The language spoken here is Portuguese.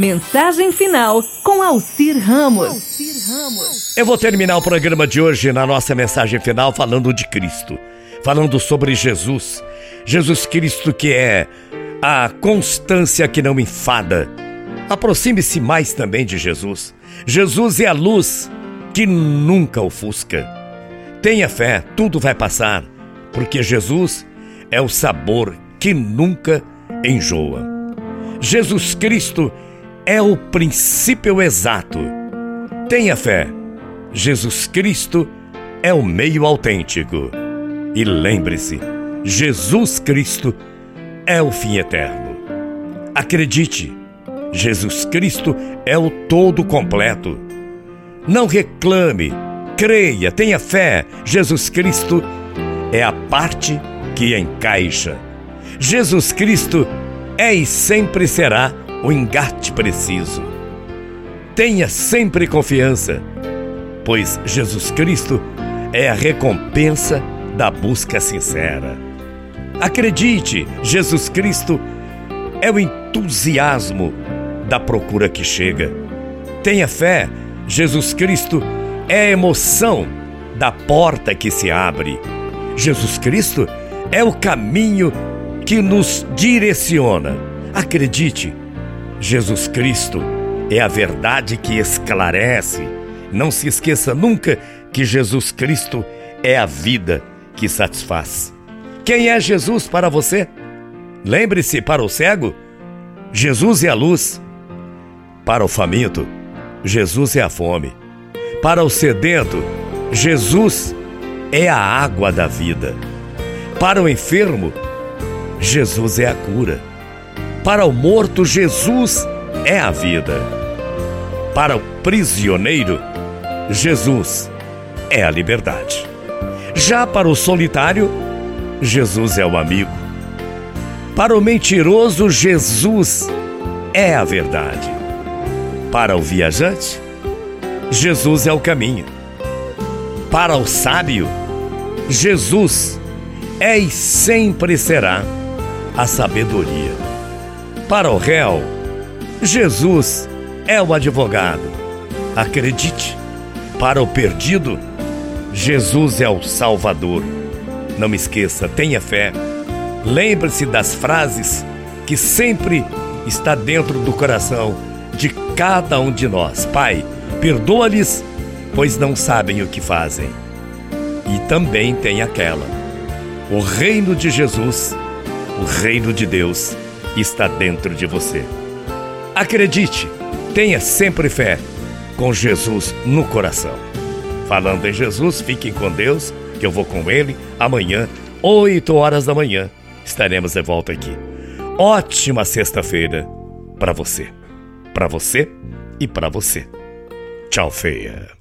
Mensagem final com Alcir Ramos. Eu vou terminar o programa de hoje na nossa mensagem final falando de Cristo, falando sobre Jesus. Jesus Cristo que é a constância que não enfada. Aproxime-se mais também de Jesus. Jesus é a luz que nunca ofusca. Tenha fé, tudo vai passar, porque Jesus é o sabor que nunca enjoa. Jesus Cristo é o princípio exato. Tenha fé, Jesus Cristo é o meio autêntico. E lembre-se, Jesus Cristo é o fim eterno. Acredite, Jesus Cristo é o todo completo. Não reclame, creia, tenha fé. Jesus Cristo é a parte que encaixa. Jesus Cristo é e sempre será o engate preciso. Tenha sempre confiança, pois Jesus Cristo é a recompensa da busca sincera. Acredite, Jesus Cristo é o entusiasmo da procura que chega. Tenha fé, Jesus Cristo é a emoção da porta que se abre. Jesus Cristo é o caminho que nos direciona. Acredite, Jesus Cristo é a verdade que esclarece. Não se esqueça nunca que Jesus Cristo é a vida que satisfaz. Quem é Jesus para você? Lembre-se, para o cego, Jesus é a luz. Para o faminto, Jesus é a fome. Para o sedento, Jesus é a água da vida. Para o enfermo, Jesus é a cura. Para o morto, Jesus é a vida. Para o prisioneiro, Jesus é a liberdade. Já para o solitário, Jesus é o amigo. Para o mentiroso, Jesus é a verdade. Para o viajante, Jesus é o caminho. Para o sábio, Jesus é e sempre será a sabedoria. Para o réu, Jesus é o advogado. Acredite, para o perdido, Jesus é o Salvador. Não esqueça, tenha fé. Lembre-se das frases que sempre está dentro do coração de cada um de nós. Pai, perdoa-lhes, pois não sabem o que fazem. E também tem aquela: o reino de Jesus, o reino de Deus está dentro de você. Acredite, tenha sempre fé com Jesus no coração. Falando em Jesus, fiquem com Deus, que eu vou com Ele amanhã, 8 horas da manhã. Estaremos de volta aqui. Ótima sexta-feira para você, para você e para você. Tchau, feia.